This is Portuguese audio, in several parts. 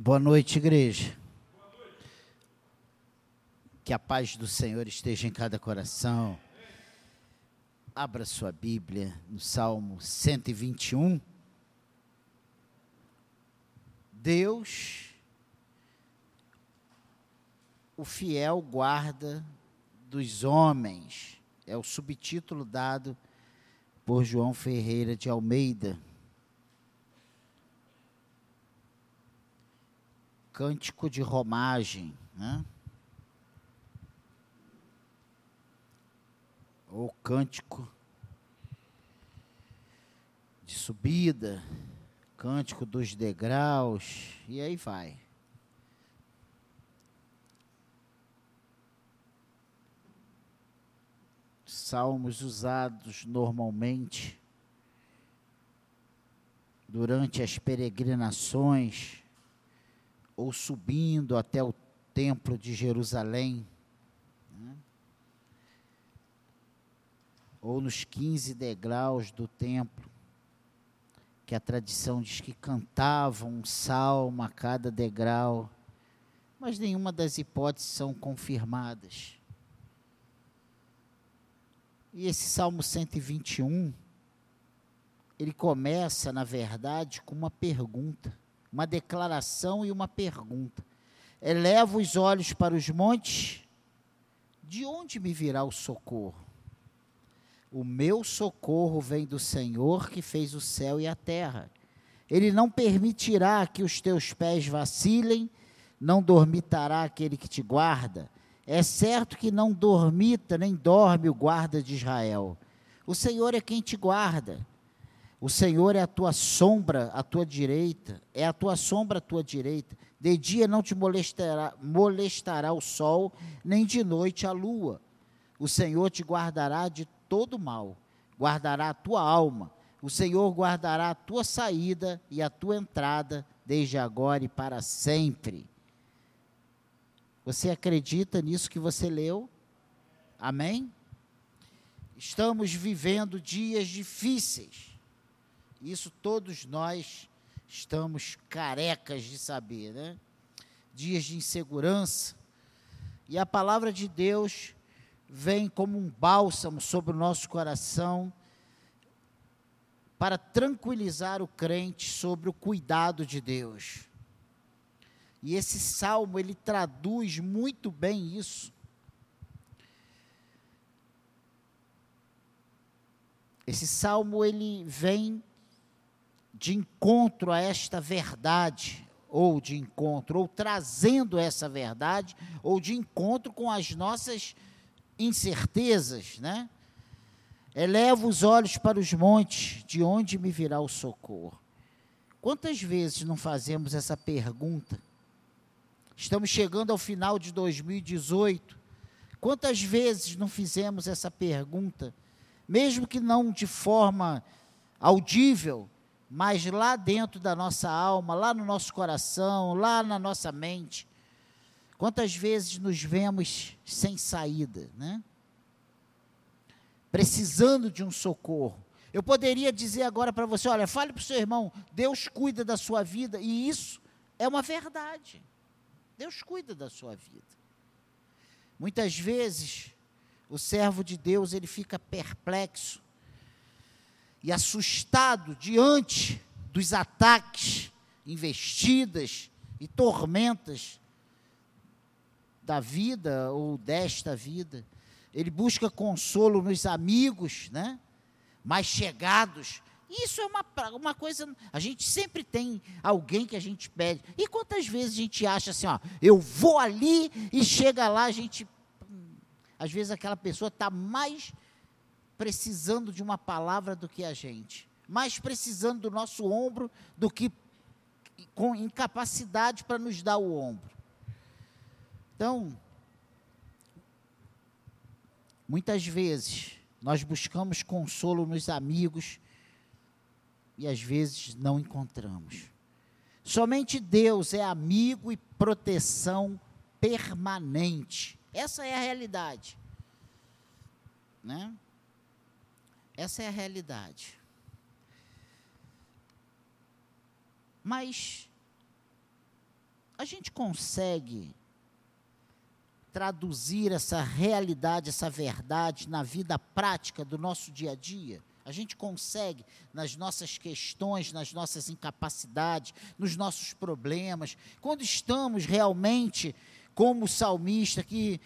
Boa noite, igreja. Que a paz do Senhor esteja em cada coração. Abra sua Bíblia no Salmo 121. Deus, o fiel guarda dos homens, é o subtítulo dado por João Ferreira de Almeida. Cântico de romagem, né? ou cântico de subida, cântico dos degraus, e aí vai. Salmos usados normalmente durante as peregrinações ou subindo até o templo de Jerusalém, né? ou nos 15 degraus do templo, que a tradição diz que cantavam um salmo a cada degrau, mas nenhuma das hipóteses são confirmadas. E esse Salmo 121, ele começa, na verdade, com uma pergunta uma declaração e uma pergunta. Eleva os olhos para os montes, de onde me virá o socorro? O meu socorro vem do Senhor que fez o céu e a terra. Ele não permitirá que os teus pés vacilem, não dormitará aquele que te guarda. É certo que não dormita nem dorme o guarda de Israel. O Senhor é quem te guarda. O Senhor é a tua sombra à tua direita, é a tua sombra à tua direita. De dia não te molestará, molestará o sol, nem de noite a lua. O Senhor te guardará de todo mal, guardará a tua alma. O Senhor guardará a tua saída e a tua entrada, desde agora e para sempre. Você acredita nisso que você leu? Amém? Estamos vivendo dias difíceis isso todos nós estamos carecas de saber, né? Dias de insegurança. E a palavra de Deus vem como um bálsamo sobre o nosso coração para tranquilizar o crente sobre o cuidado de Deus. E esse salmo ele traduz muito bem isso. Esse salmo ele vem de encontro a esta verdade, ou de encontro, ou trazendo essa verdade, ou de encontro com as nossas incertezas, né? Eleva os olhos para os montes, de onde me virá o socorro? Quantas vezes não fazemos essa pergunta? Estamos chegando ao final de 2018. Quantas vezes não fizemos essa pergunta, mesmo que não de forma audível, mas lá dentro da nossa alma, lá no nosso coração, lá na nossa mente, quantas vezes nos vemos sem saída, né? Precisando de um socorro. Eu poderia dizer agora para você: olha, fale para o seu irmão, Deus cuida da sua vida, e isso é uma verdade. Deus cuida da sua vida. Muitas vezes, o servo de Deus ele fica perplexo e assustado diante dos ataques, investidas e tormentas da vida ou desta vida. Ele busca consolo nos amigos, né? Mais chegados. Isso é uma, uma coisa. A gente sempre tem alguém que a gente pede. E quantas vezes a gente acha assim, ó, eu vou ali e chega lá, a gente. Hum, às vezes aquela pessoa está mais precisando de uma palavra do que a gente, mais precisando do nosso ombro do que com incapacidade para nos dar o ombro. Então, muitas vezes nós buscamos consolo nos amigos e às vezes não encontramos. Somente Deus é amigo e proteção permanente. Essa é a realidade. Né? Essa é a realidade. Mas a gente consegue traduzir essa realidade, essa verdade na vida prática do nosso dia a dia? A gente consegue, nas nossas questões, nas nossas incapacidades, nos nossos problemas, quando estamos realmente como o salmista que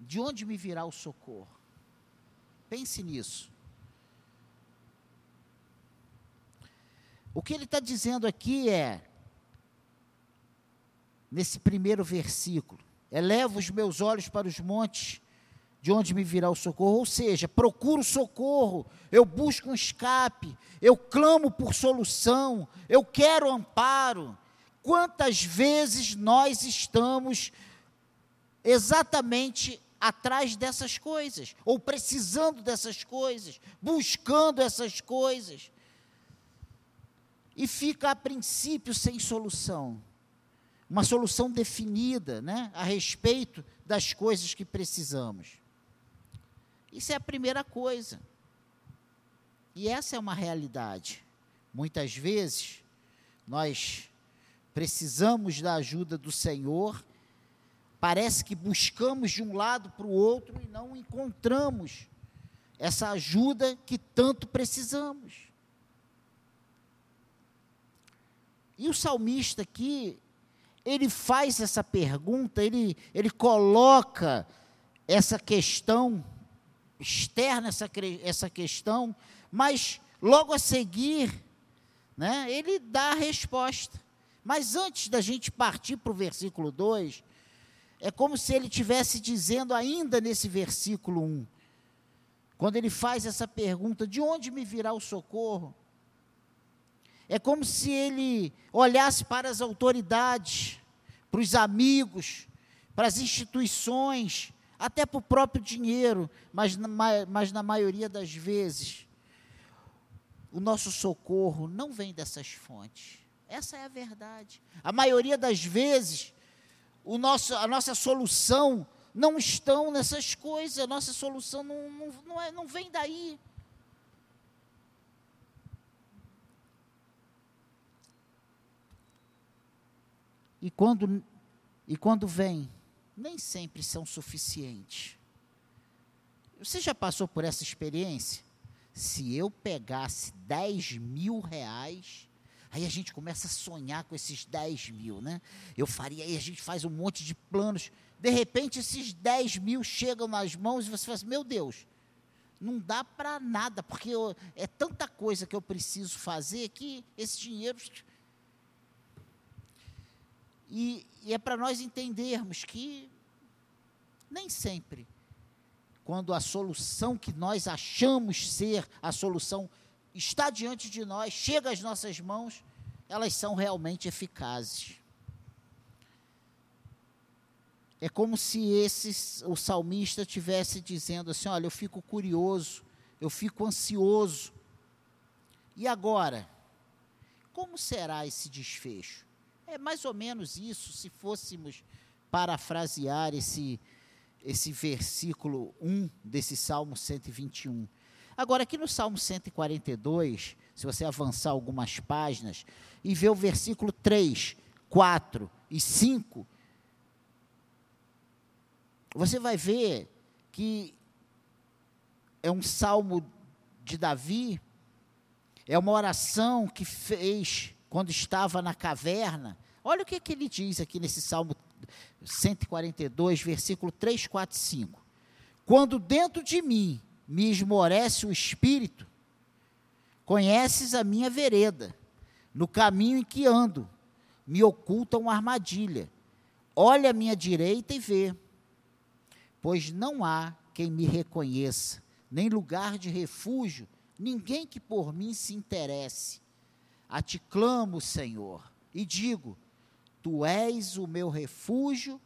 de onde me virá o socorro? Pense nisso. O que ele está dizendo aqui é, nesse primeiro versículo, eleva os meus olhos para os montes, de onde me virá o socorro, ou seja, procuro socorro, eu busco um escape, eu clamo por solução, eu quero amparo. Quantas vezes nós estamos exatamente atrás dessas coisas, ou precisando dessas coisas, buscando essas coisas, e fica a princípio sem solução uma solução definida né, a respeito das coisas que precisamos. Isso é a primeira coisa. E essa é uma realidade. Muitas vezes, nós precisamos da ajuda do Senhor, parece que buscamos de um lado para o outro e não encontramos essa ajuda que tanto precisamos. E o salmista aqui, ele faz essa pergunta, ele, ele coloca essa questão externa essa, essa questão, mas logo a seguir, né, ele dá a resposta. Mas antes da gente partir para o versículo 2, é como se ele estivesse dizendo ainda nesse versículo 1, quando ele faz essa pergunta: de onde me virá o socorro? É como se ele olhasse para as autoridades, para os amigos, para as instituições, até para o próprio dinheiro, mas na, mas na maioria das vezes, o nosso socorro não vem dessas fontes. Essa é a verdade. A maioria das vezes, o nosso, a nossa solução não estão nessas coisas, a nossa solução não, não, não, é, não vem daí. E quando, e quando vem, nem sempre são suficientes. Você já passou por essa experiência? Se eu pegasse 10 mil reais, aí a gente começa a sonhar com esses 10 mil, né? Eu faria, aí a gente faz um monte de planos. De repente, esses 10 mil chegam nas mãos e você fala assim, meu Deus, não dá para nada, porque eu, é tanta coisa que eu preciso fazer que esse dinheiro. E, e é para nós entendermos que nem sempre, quando a solução que nós achamos ser a solução está diante de nós, chega às nossas mãos, elas são realmente eficazes. É como se esse, o salmista estivesse dizendo assim: olha, eu fico curioso, eu fico ansioso. E agora? Como será esse desfecho? É mais ou menos isso, se fôssemos parafrasear esse, esse versículo 1 desse Salmo 121. Agora, aqui no Salmo 142, se você avançar algumas páginas e ver o versículo 3, 4 e 5, você vai ver que é um salmo de Davi, é uma oração que fez quando estava na caverna. Olha o que, que ele diz aqui nesse Salmo 142, versículo 3, 4 e 5. Quando dentro de mim me esmorece o espírito, conheces a minha vereda, no caminho em que ando, me oculta uma armadilha. Olha à minha direita e vê, pois não há quem me reconheça, nem lugar de refúgio, ninguém que por mim se interesse. A ti clamo, Senhor, e digo: Tu és o meu refúgio,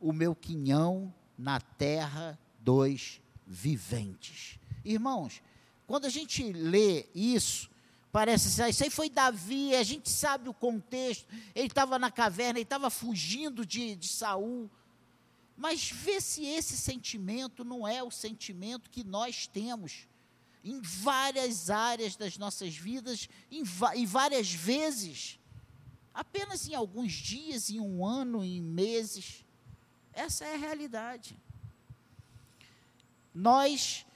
o meu quinhão na terra dos viventes. Irmãos, quando a gente lê isso, parece assim, isso aí foi Davi, a gente sabe o contexto, ele estava na caverna, ele estava fugindo de, de Saul. Mas vê se esse sentimento não é o sentimento que nós temos em várias áreas das nossas vidas, em, em várias vezes. apenas em alguns dias, em um ano, em meses. Essa é a realidade. Nós,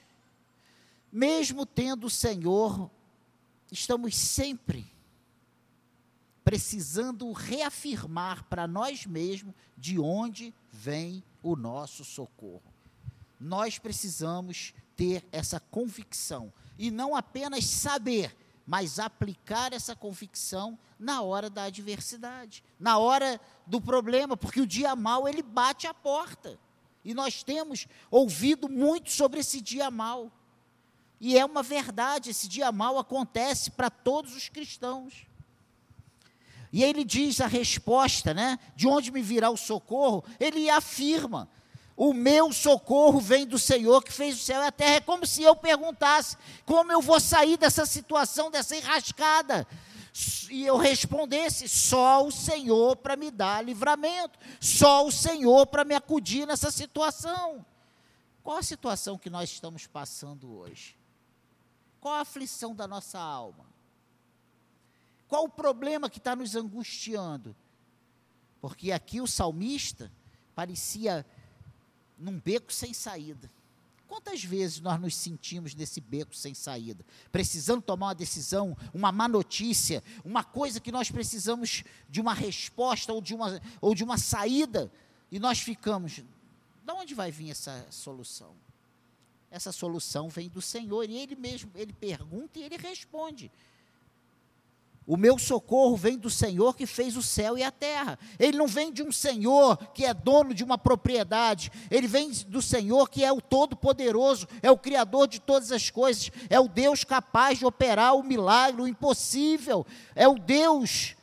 mesmo tendo o Senhor, estamos sempre precisando reafirmar para nós mesmos de onde vem o nosso socorro. Nós precisamos ter essa convicção e não apenas saber, mas aplicar essa convicção na hora da adversidade, na hora do problema, porque o dia mal ele bate a porta. E nós temos ouvido muito sobre esse dia mal. E é uma verdade, esse dia mal acontece para todos os cristãos. E ele diz a resposta, né? De onde me virá o socorro? Ele afirma: o meu socorro vem do Senhor que fez o céu e a terra. É como se eu perguntasse: como eu vou sair dessa situação, dessa enrascada? E eu respondesse: só o Senhor para me dar livramento, só o Senhor para me acudir nessa situação. Qual a situação que nós estamos passando hoje? Qual a aflição da nossa alma? Qual o problema que está nos angustiando? Porque aqui o salmista parecia num beco sem saída. Quantas vezes nós nos sentimos nesse beco sem saída? Precisando tomar uma decisão, uma má notícia, uma coisa que nós precisamos de uma resposta ou de uma, ou de uma saída, e nós ficamos. De onde vai vir essa solução? Essa solução vem do Senhor, e Ele mesmo, Ele pergunta e Ele responde. O meu socorro vem do Senhor que fez o céu e a terra. Ele não vem de um Senhor que é dono de uma propriedade. Ele vem do Senhor que é o Todo-Poderoso, é o Criador de todas as coisas, é o Deus capaz de operar o milagre, o impossível. É o Deus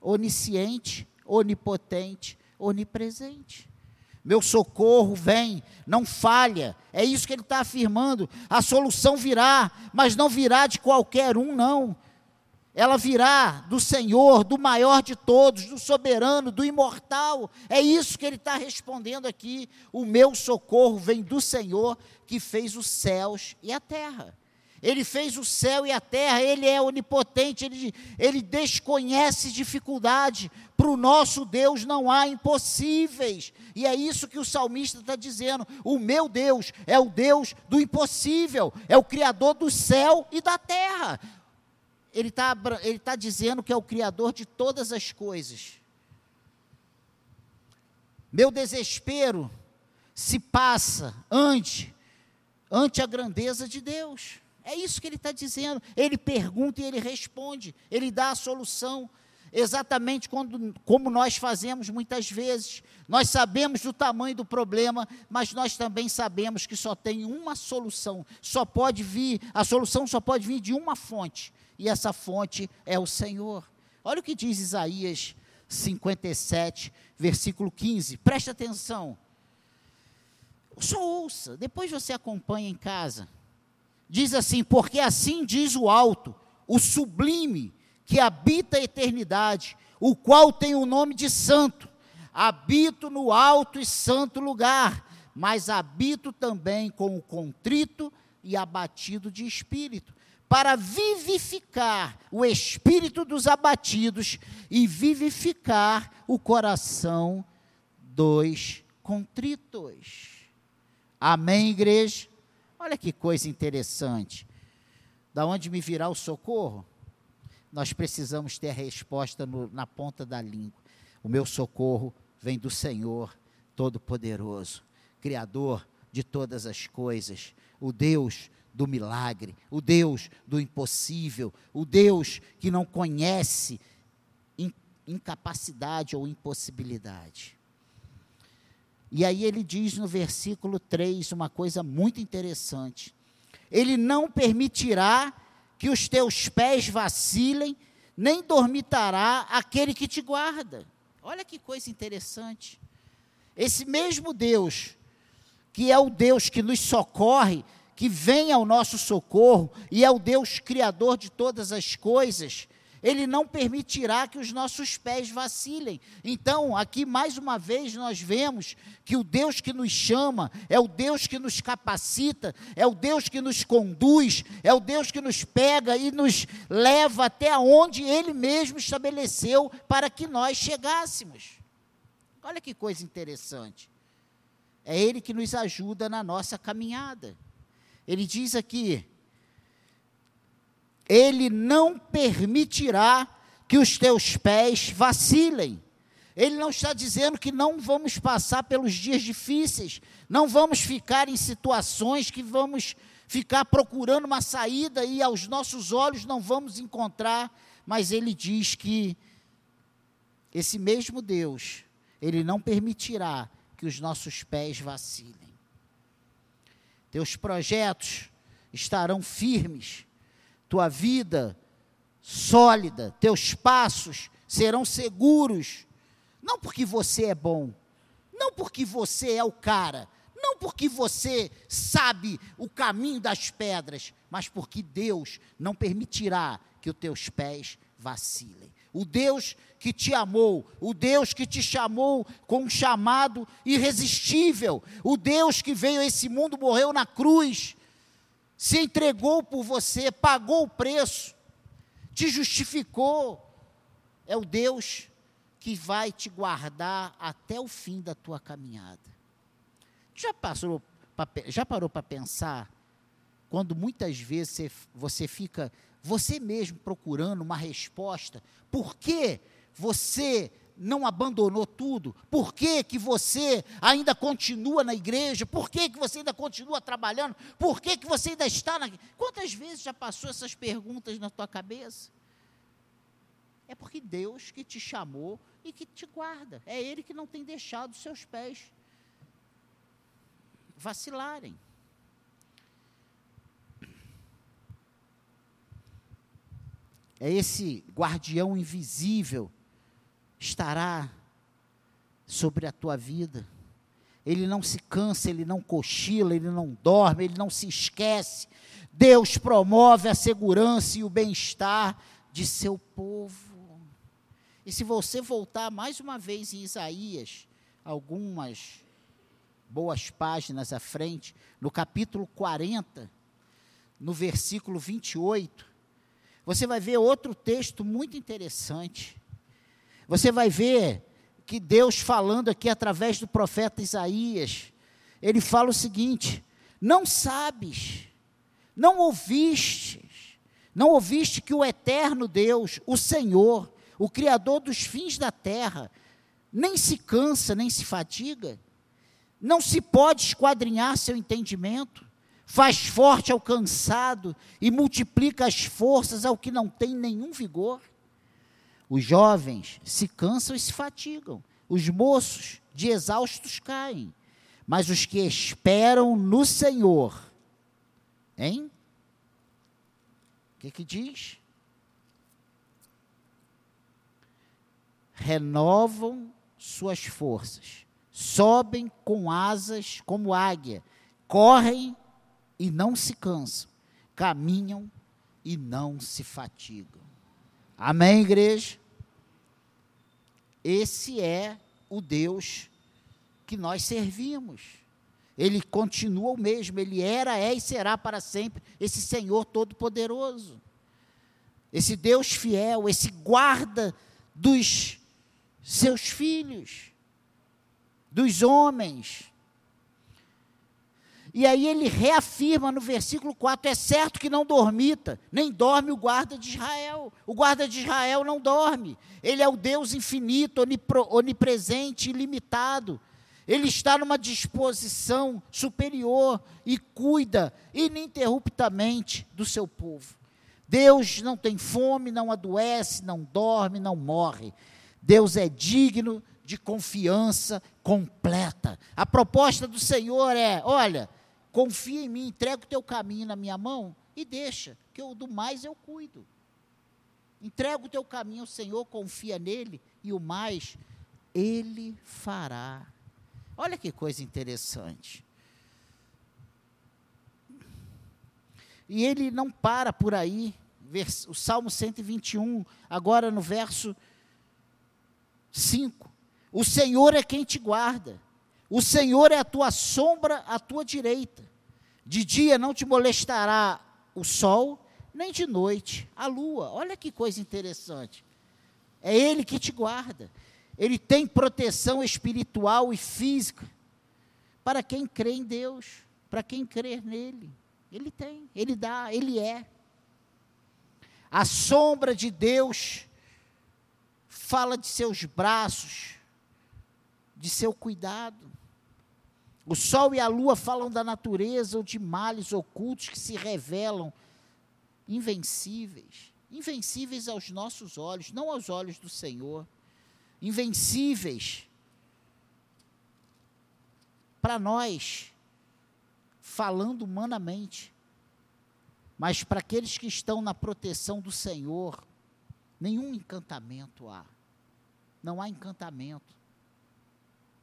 onisciente, onipotente, onipresente. Meu socorro vem, não falha. É isso que ele está afirmando. A solução virá, mas não virá de qualquer um, não. Ela virá do Senhor, do maior de todos, do soberano, do imortal. É isso que ele está respondendo aqui. O meu socorro vem do Senhor que fez os céus e a terra. Ele fez o céu e a terra, Ele é onipotente, Ele, ele desconhece dificuldade. Para o nosso Deus não há impossíveis. E é isso que o salmista está dizendo. O meu Deus é o Deus do impossível, é o Criador do céu e da terra. Ele está ele tá dizendo que é o Criador de todas as coisas. Meu desespero se passa ante, ante a grandeza de Deus. É isso que ele está dizendo. Ele pergunta e ele responde. Ele dá a solução. Exatamente quando, como nós fazemos muitas vezes. Nós sabemos do tamanho do problema, mas nós também sabemos que só tem uma solução. Só pode vir, a solução só pode vir de uma fonte. E essa fonte é o Senhor. Olha o que diz Isaías 57, versículo 15. Preste atenção. Só ouça, depois você acompanha em casa. Diz assim: Porque assim diz o alto, o sublime, que habita a eternidade, o qual tem o nome de santo. Habito no alto e santo lugar, mas habito também com o contrito e abatido de espírito, para vivificar o espírito dos abatidos e vivificar o coração dos contritos. Amém, igreja? Olha que coisa interessante. Da onde me virá o socorro? Nós precisamos ter a resposta no, na ponta da língua. O meu socorro vem do Senhor Todo-Poderoso, Criador de todas as coisas, o Deus do milagre, o Deus do impossível, o Deus que não conhece incapacidade ou impossibilidade. E aí ele diz no versículo 3 uma coisa muito interessante. Ele não permitirá que os teus pés vacilem, nem dormitará aquele que te guarda. Olha que coisa interessante. Esse mesmo Deus, que é o Deus que nos socorre, que vem ao nosso socorro, e é o Deus criador de todas as coisas, Ele não permitirá que os nossos pés vacilem. Então, aqui mais uma vez nós vemos que o Deus que nos chama é o Deus que nos capacita, é o Deus que nos conduz, é o Deus que nos pega e nos leva até onde Ele mesmo estabeleceu para que nós chegássemos. Olha que coisa interessante. É Ele que nos ajuda na nossa caminhada. Ele diz aqui: Ele não permitirá que os teus pés vacilem. Ele não está dizendo que não vamos passar pelos dias difíceis, não vamos ficar em situações que vamos ficar procurando uma saída e aos nossos olhos não vamos encontrar, mas ele diz que esse mesmo Deus, ele não permitirá que os nossos pés vacilem. Teus projetos estarão firmes, tua vida sólida, teus passos serão seguros, não porque você é bom, não porque você é o cara, não porque você sabe o caminho das pedras, mas porque Deus não permitirá que os teus pés vacilem. O Deus que te amou, o Deus que te chamou com um chamado irresistível, o Deus que veio a esse mundo, morreu na cruz, se entregou por você, pagou o preço, te justificou. É o Deus que vai te guardar até o fim da tua caminhada. Já, passou, já parou para pensar quando muitas vezes você, você fica você mesmo procurando uma resposta. Por que você não abandonou tudo? Por que, que você ainda continua na igreja? Por que, que você ainda continua trabalhando? Por que, que você ainda está na. Quantas vezes já passou essas perguntas na tua cabeça? É porque Deus que te chamou e que te guarda. É Ele que não tem deixado seus pés vacilarem. é esse guardião invisível estará sobre a tua vida. Ele não se cansa, ele não cochila, ele não dorme, ele não se esquece. Deus promove a segurança e o bem-estar de seu povo. E se você voltar mais uma vez em Isaías, algumas boas páginas à frente, no capítulo 40, no versículo 28, você vai ver outro texto muito interessante. Você vai ver que Deus falando aqui através do profeta Isaías, ele fala o seguinte: Não sabes, não ouvistes, não ouviste que o eterno Deus, o Senhor, o Criador dos fins da terra, nem se cansa, nem se fadiga, não se pode esquadrinhar seu entendimento, faz forte ao cansado e multiplica as forças ao que não tem nenhum vigor. Os jovens se cansam e se fatigam, os moços de exaustos caem, mas os que esperam no Senhor, hein? O que, que diz? Renovam suas forças, sobem com asas como águia, correm e não se cansam, caminham e não se fatigam. Amém, igreja? Esse é o Deus que nós servimos. Ele continua o mesmo, ele era, é e será para sempre esse Senhor Todo-Poderoso. Esse Deus fiel, esse guarda dos seus filhos, dos homens, e aí ele reafirma no versículo 4: é certo que não dormita, nem dorme o guarda de Israel. O guarda de Israel não dorme. Ele é o Deus infinito, onipresente, ilimitado. Ele está numa disposição superior e cuida ininterruptamente do seu povo. Deus não tem fome, não adoece, não dorme, não morre. Deus é digno de confiança completa. A proposta do Senhor é: olha, confia em mim, entrega o teu caminho na minha mão e deixa, que eu, do mais eu cuido. Entrega o teu caminho ao Senhor, confia nele e o mais ele fará. Olha que coisa interessante. E ele não para por aí, o Salmo 121, agora no verso 5. O Senhor é quem te guarda. O Senhor é a tua sombra à tua direita. De dia não te molestará o sol, nem de noite a lua. Olha que coisa interessante. É Ele que te guarda. Ele tem proteção espiritual e física para quem crê em Deus, para quem crer nele. Ele tem, ele dá, ele é. A sombra de Deus fala de seus braços, de seu cuidado. O sol e a lua falam da natureza ou de males ocultos que se revelam invencíveis. Invencíveis aos nossos olhos, não aos olhos do Senhor. Invencíveis para nós, falando humanamente. Mas para aqueles que estão na proteção do Senhor, nenhum encantamento há. Não há encantamento.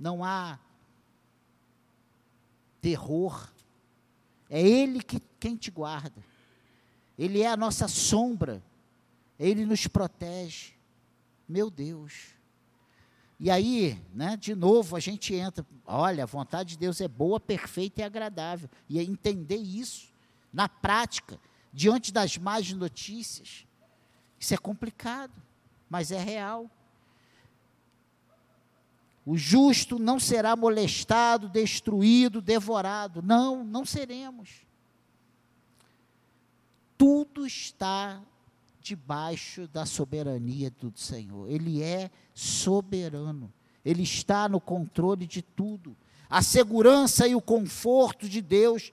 Não há terror. É Ele que, quem te guarda. Ele é a nossa sombra. Ele nos protege. Meu Deus. E aí, né, de novo, a gente entra. Olha, a vontade de Deus é boa, perfeita e agradável. E é entender isso na prática, diante das más notícias. Isso é complicado, mas é real. O justo não será molestado, destruído, devorado. Não, não seremos. Tudo está debaixo da soberania do Senhor. Ele é soberano. Ele está no controle de tudo. A segurança e o conforto de Deus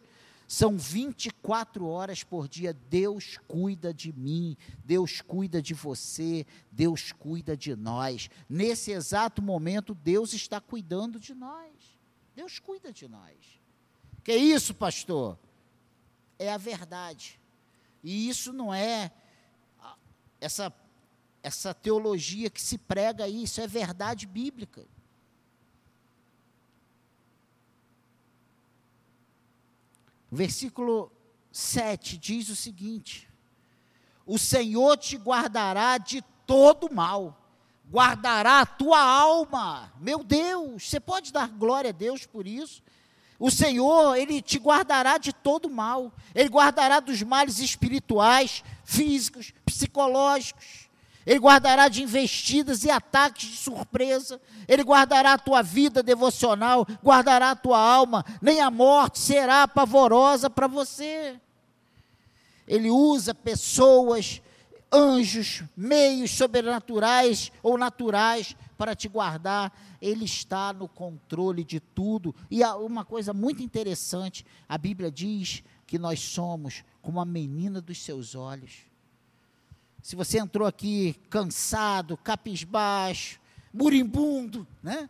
são 24 horas por dia. Deus cuida de mim, Deus cuida de você, Deus cuida de nós. Nesse exato momento, Deus está cuidando de nós. Deus cuida de nós. Que isso, pastor? É a verdade. E isso não é essa essa teologia que se prega aí, isso é verdade bíblica. Versículo 7 diz o seguinte: O Senhor te guardará de todo mal, guardará a tua alma. Meu Deus, você pode dar glória a Deus por isso? O Senhor, Ele te guardará de todo mal, Ele guardará dos males espirituais, físicos, psicológicos. Ele guardará de investidas e ataques de surpresa, Ele guardará a tua vida devocional, guardará a tua alma, nem a morte será pavorosa para você. Ele usa pessoas, anjos, meios sobrenaturais ou naturais para te guardar. Ele está no controle de tudo. E uma coisa muito interessante: a Bíblia diz que nós somos como a menina dos seus olhos. Se você entrou aqui cansado, capisbaixo, muribundo, né?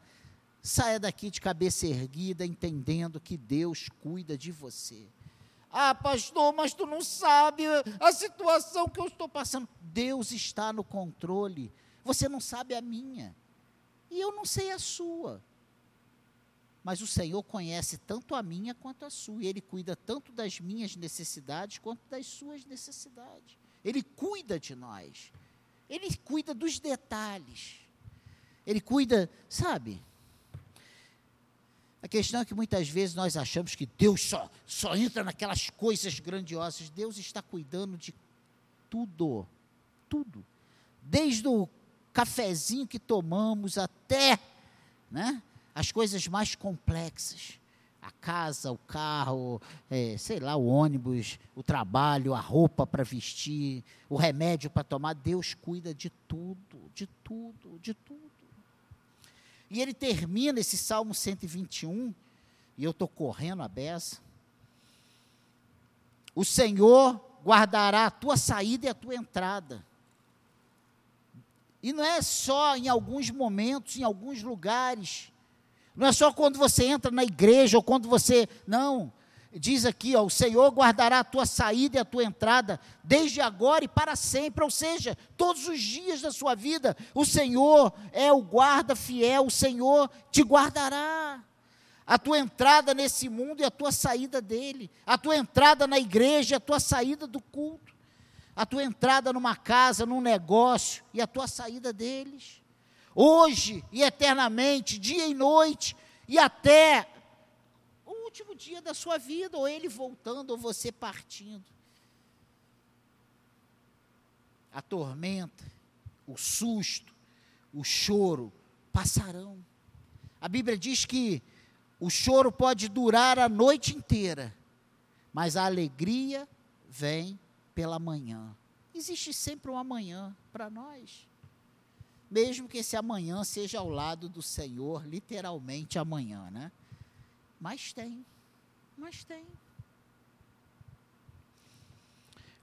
Saia daqui de cabeça erguida, entendendo que Deus cuida de você. Ah, pastor, mas tu não sabe a situação que eu estou passando. Deus está no controle. Você não sabe a minha. E eu não sei a sua. Mas o Senhor conhece tanto a minha quanto a sua. E Ele cuida tanto das minhas necessidades quanto das suas necessidades. Ele cuida de nós. Ele cuida dos detalhes. Ele cuida, sabe? A questão é que muitas vezes nós achamos que Deus só, só entra naquelas coisas grandiosas. Deus está cuidando de tudo. Tudo. Desde o cafezinho que tomamos até né, as coisas mais complexas a casa, o carro, é, sei lá, o ônibus, o trabalho, a roupa para vestir, o remédio para tomar. Deus cuida de tudo, de tudo, de tudo. E ele termina esse Salmo 121, e eu estou correndo a beça. O Senhor guardará a tua saída e a tua entrada. E não é só em alguns momentos, em alguns lugares não é só quando você entra na igreja ou quando você. Não. Diz aqui, ó, o Senhor guardará a tua saída e a tua entrada, desde agora e para sempre, ou seja, todos os dias da sua vida, o Senhor é o guarda fiel, o Senhor te guardará. A tua entrada nesse mundo e a tua saída dele, a tua entrada na igreja e a tua saída do culto. a tua entrada numa casa, num negócio e a tua saída deles. Hoje e eternamente, dia e noite, e até o último dia da sua vida, ou ele voltando, ou você partindo. A tormenta, o susto, o choro passarão. A Bíblia diz que o choro pode durar a noite inteira, mas a alegria vem pela manhã. Existe sempre um amanhã para nós. Mesmo que esse amanhã seja ao lado do Senhor, literalmente amanhã, né? Mas tem, mas tem.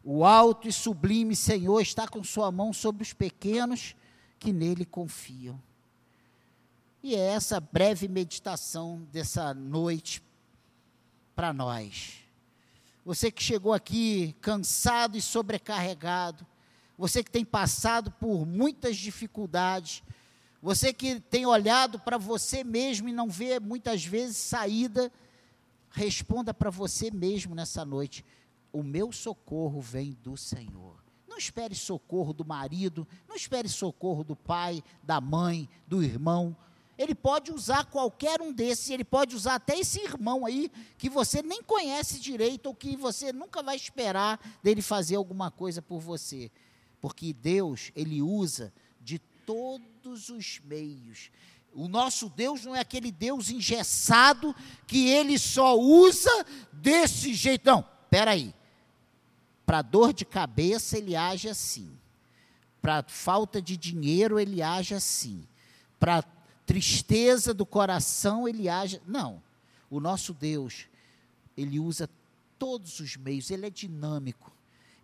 O alto e sublime Senhor está com sua mão sobre os pequenos que nele confiam. E é essa breve meditação dessa noite para nós. Você que chegou aqui cansado e sobrecarregado, você que tem passado por muitas dificuldades, você que tem olhado para você mesmo e não vê muitas vezes saída, responda para você mesmo nessa noite: o meu socorro vem do Senhor. Não espere socorro do marido, não espere socorro do pai, da mãe, do irmão. Ele pode usar qualquer um desses, ele pode usar até esse irmão aí, que você nem conhece direito, ou que você nunca vai esperar dele fazer alguma coisa por você. Porque Deus, ele usa de todos os meios. O nosso Deus não é aquele Deus engessado que ele só usa desse jeito. Não, peraí. Para dor de cabeça, ele age assim. Para falta de dinheiro, ele age assim. Para tristeza do coração, ele age. Não. O nosso Deus, ele usa todos os meios, ele é dinâmico.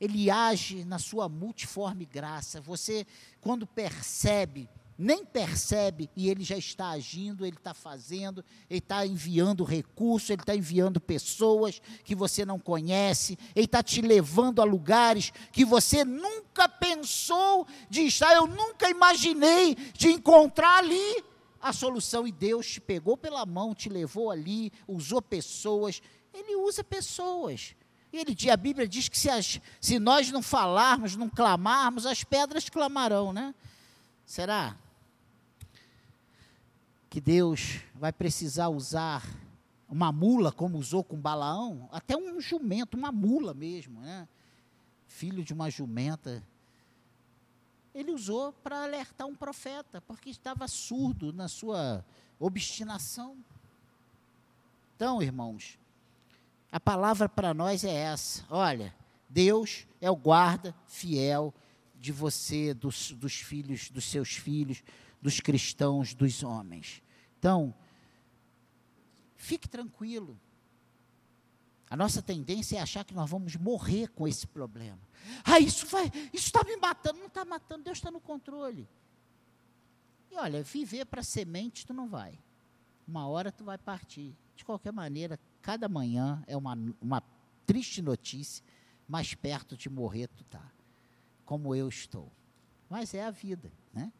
Ele age na sua multiforme graça. Você, quando percebe, nem percebe e ele já está agindo, ele está fazendo, ele está enviando recursos, ele está enviando pessoas que você não conhece, ele está te levando a lugares que você nunca pensou de estar, eu nunca imaginei de encontrar ali a solução e Deus te pegou pela mão, te levou ali, usou pessoas. Ele usa pessoas. Ele, a Bíblia diz que se, as, se nós não falarmos, não clamarmos, as pedras clamarão, né? Será que Deus vai precisar usar uma mula, como usou com Balaão? Até um jumento, uma mula mesmo, né? Filho de uma jumenta ele usou para alertar um profeta, porque estava surdo na sua obstinação. Então, irmãos, a palavra para nós é essa: olha, Deus é o guarda fiel de você, dos, dos filhos, dos seus filhos, dos cristãos, dos homens. Então, fique tranquilo. A nossa tendência é achar que nós vamos morrer com esse problema. Ah, isso vai, isso está me matando. Não está matando, Deus está no controle. E olha, viver para semente tu não vai. Uma hora tu vai partir. De qualquer maneira, cada manhã é uma, uma triste notícia, mais perto de morrer tu está. Como eu estou. Mas é a vida, né?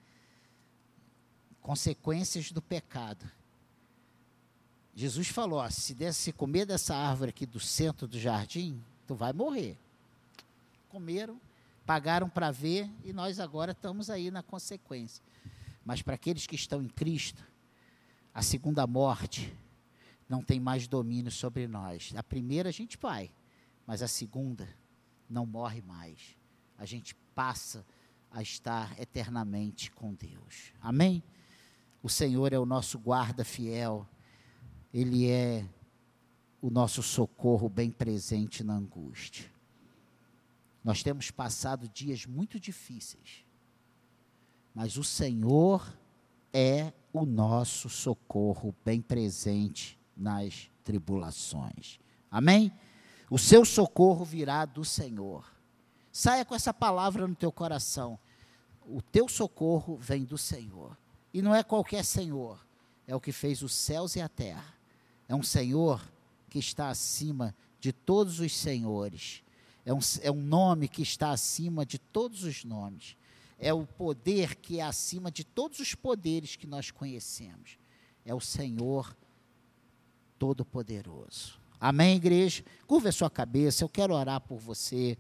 Consequências do pecado. Jesus falou: ó, se desse comer dessa árvore aqui do centro do jardim, tu vai morrer. Comeram, pagaram para ver e nós agora estamos aí na consequência. Mas para aqueles que estão em Cristo, a segunda morte não tem mais domínio sobre nós. A primeira a gente vai, mas a segunda não morre mais. A gente passa a estar eternamente com Deus. Amém? O Senhor é o nosso guarda fiel ele é o nosso socorro bem presente na angústia. Nós temos passado dias muito difíceis, mas o Senhor é o nosso socorro bem presente nas tribulações. Amém? O seu socorro virá do Senhor. Saia com essa palavra no teu coração. O teu socorro vem do Senhor. E não é qualquer Senhor, é o que fez os céus e a terra é um Senhor que está acima de todos os senhores. É um, é um nome que está acima de todos os nomes. É o poder que é acima de todos os poderes que nós conhecemos. É o Senhor Todo-Poderoso. Amém, igreja? Curva a sua cabeça, eu quero orar por você.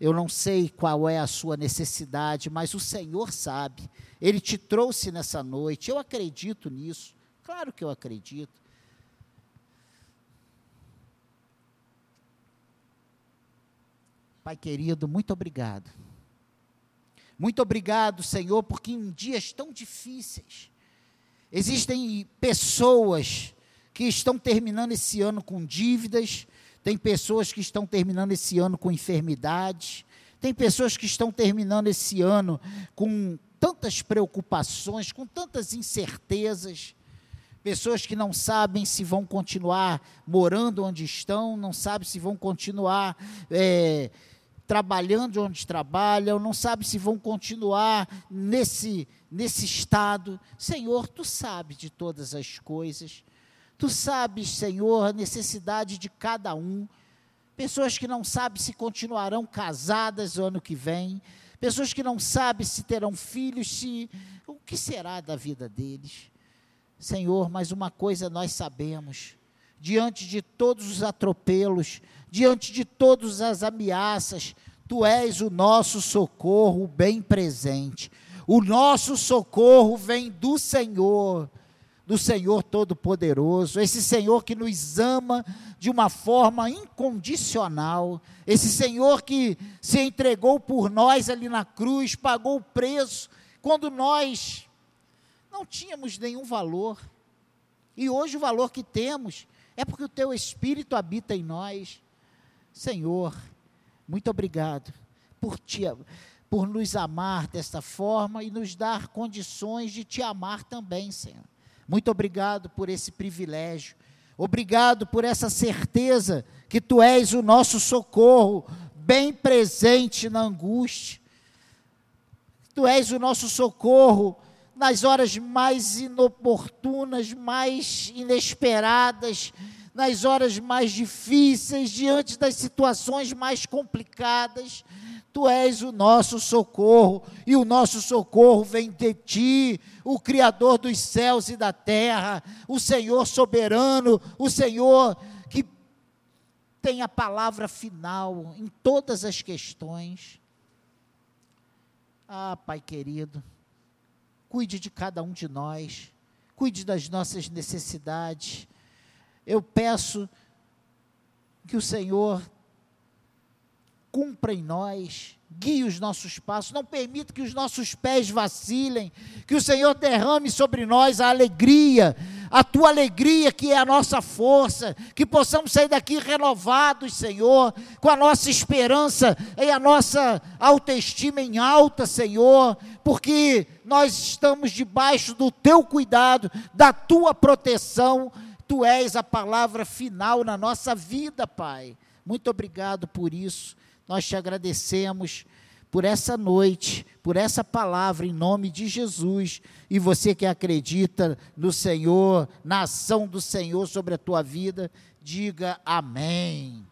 Eu não sei qual é a sua necessidade, mas o Senhor sabe. Ele te trouxe nessa noite. Eu acredito nisso. Claro que eu acredito. Pai querido, muito obrigado. Muito obrigado, Senhor, porque em dias tão difíceis, existem pessoas que estão terminando esse ano com dívidas, tem pessoas que estão terminando esse ano com enfermidades, tem pessoas que estão terminando esse ano com tantas preocupações, com tantas incertezas, pessoas que não sabem se vão continuar morando onde estão, não sabem se vão continuar é, trabalhando onde trabalham, não sabem se vão continuar nesse, nesse estado. Senhor, tu sabes de todas as coisas. Tu sabes, Senhor, a necessidade de cada um. Pessoas que não sabem se continuarão casadas no ano que vem. Pessoas que não sabem se terão filhos, se o que será da vida deles. Senhor, mas uma coisa nós sabemos: diante de todos os atropelos, diante de todas as ameaças, tu és o nosso socorro bem presente. O nosso socorro vem do Senhor do Senhor Todo-Poderoso, esse Senhor que nos ama de uma forma incondicional, esse Senhor que se entregou por nós ali na cruz, pagou o preço, quando nós não tínhamos nenhum valor, e hoje o valor que temos é porque o Teu Espírito habita em nós. Senhor, muito obrigado por Te por nos amar desta forma e nos dar condições de Te amar também, Senhor. Muito obrigado por esse privilégio. Obrigado por essa certeza que tu és o nosso socorro, bem presente na angústia. Tu és o nosso socorro nas horas mais inoportunas, mais inesperadas, nas horas mais difíceis, diante das situações mais complicadas. Tu és o nosso socorro, e o nosso socorro vem de ti, o Criador dos céus e da terra, o Senhor soberano, o Senhor que tem a palavra final em todas as questões. Ah, Pai querido, cuide de cada um de nós, cuide das nossas necessidades. Eu peço que o Senhor cumpra em nós, guie os nossos passos, não permita que os nossos pés vacilem, que o Senhor derrame sobre nós a alegria, a tua alegria que é a nossa força, que possamos sair daqui renovados, Senhor, com a nossa esperança e a nossa autoestima em alta, Senhor, porque nós estamos debaixo do teu cuidado, da tua proteção, tu és a palavra final na nossa vida, Pai. Muito obrigado por isso. Nós te agradecemos por essa noite, por essa palavra em nome de Jesus. E você que acredita no Senhor, na ação do Senhor sobre a tua vida, diga amém.